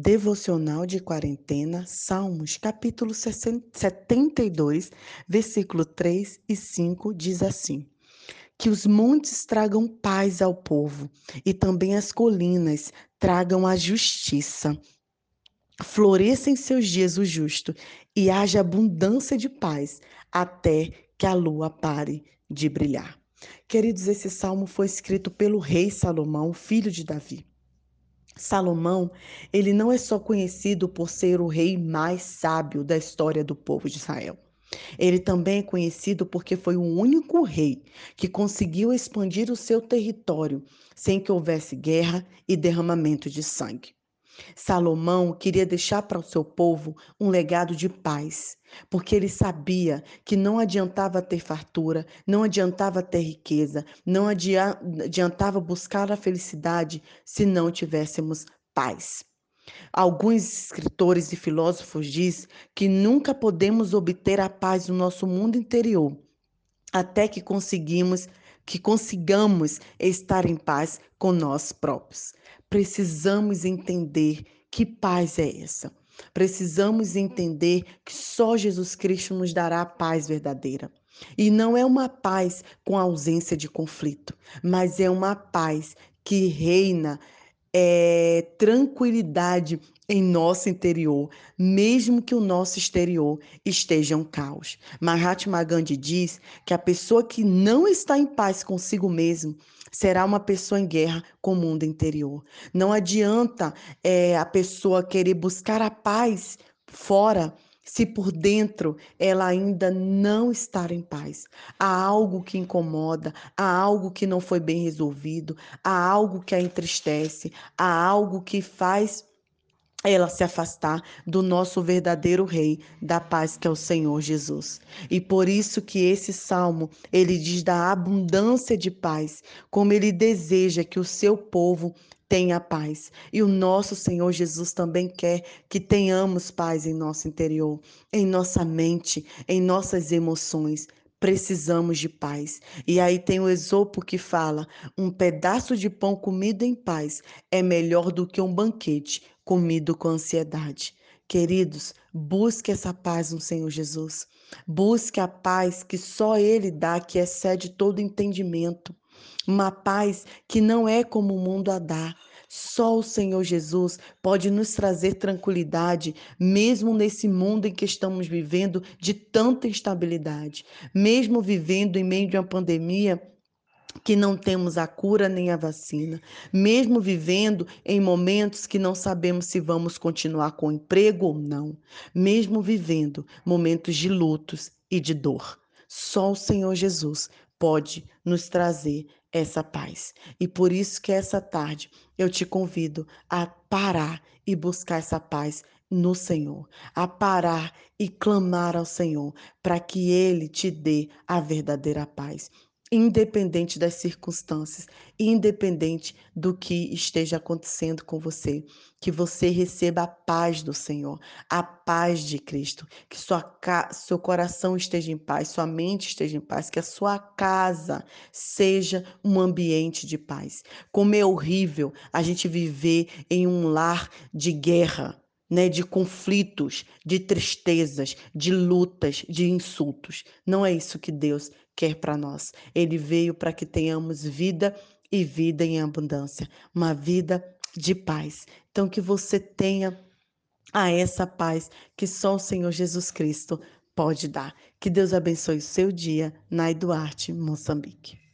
Devocional de Quarentena, Salmos, capítulo 72, versículo 3 e 5 diz assim: Que os montes tragam paz ao povo e também as colinas tragam a justiça. Floresça em seus dias o justo e haja abundância de paz até que a lua pare de brilhar. Queridos, esse salmo foi escrito pelo rei Salomão, filho de Davi. Salomão, ele não é só conhecido por ser o rei mais sábio da história do povo de Israel. Ele também é conhecido porque foi o único rei que conseguiu expandir o seu território sem que houvesse guerra e derramamento de sangue. Salomão queria deixar para o seu povo um legado de paz, porque ele sabia que não adiantava ter fartura, não adiantava ter riqueza, não adiantava buscar a felicidade se não tivéssemos paz. Alguns escritores e filósofos dizem que nunca podemos obter a paz no nosso mundo interior até que conseguimos que consigamos estar em paz com nós próprios. Precisamos entender que paz é essa. Precisamos entender que só Jesus Cristo nos dará a paz verdadeira. E não é uma paz com ausência de conflito, mas é uma paz que reina é, tranquilidade em nosso interior, mesmo que o nosso exterior esteja um caos. Mahatma Gandhi diz que a pessoa que não está em paz consigo mesmo será uma pessoa em guerra com o mundo interior. Não adianta é, a pessoa querer buscar a paz fora se por dentro ela ainda não estar em paz. Há algo que incomoda, há algo que não foi bem resolvido, há algo que a entristece, há algo que faz ela se afastar do nosso verdadeiro rei da paz que é o Senhor Jesus. E por isso que esse salmo, ele diz da abundância de paz, como ele deseja que o seu povo tenha paz. E o nosso Senhor Jesus também quer que tenhamos paz em nosso interior, em nossa mente, em nossas emoções. Precisamos de paz. E aí tem o Esopo que fala: um pedaço de pão comido em paz é melhor do que um banquete comido com ansiedade. Queridos, busque essa paz no Senhor Jesus. Busque a paz que só Ele dá, que excede todo entendimento. Uma paz que não é como o mundo a dá. Só o Senhor Jesus pode nos trazer tranquilidade, mesmo nesse mundo em que estamos vivendo de tanta instabilidade. Mesmo vivendo em meio de uma pandemia que não temos a cura nem a vacina, mesmo vivendo em momentos que não sabemos se vamos continuar com emprego ou não, mesmo vivendo momentos de lutos e de dor. Só o Senhor Jesus pode nos trazer essa paz. E por isso que essa tarde eu te convido a parar e buscar essa paz no Senhor, a parar e clamar ao Senhor para que ele te dê a verdadeira paz independente das circunstâncias, independente do que esteja acontecendo com você, que você receba a paz do Senhor, a paz de Cristo, que sua seu coração esteja em paz, sua mente esteja em paz, que a sua casa seja um ambiente de paz. Como é horrível a gente viver em um lar de guerra, né, de conflitos, de tristezas, de lutas, de insultos. Não é isso que Deus quer para nós. Ele veio para que tenhamos vida e vida em abundância, uma vida de paz. Então que você tenha a essa paz que só o Senhor Jesus Cristo pode dar. Que Deus abençoe o seu dia, Nai Duarte, Moçambique.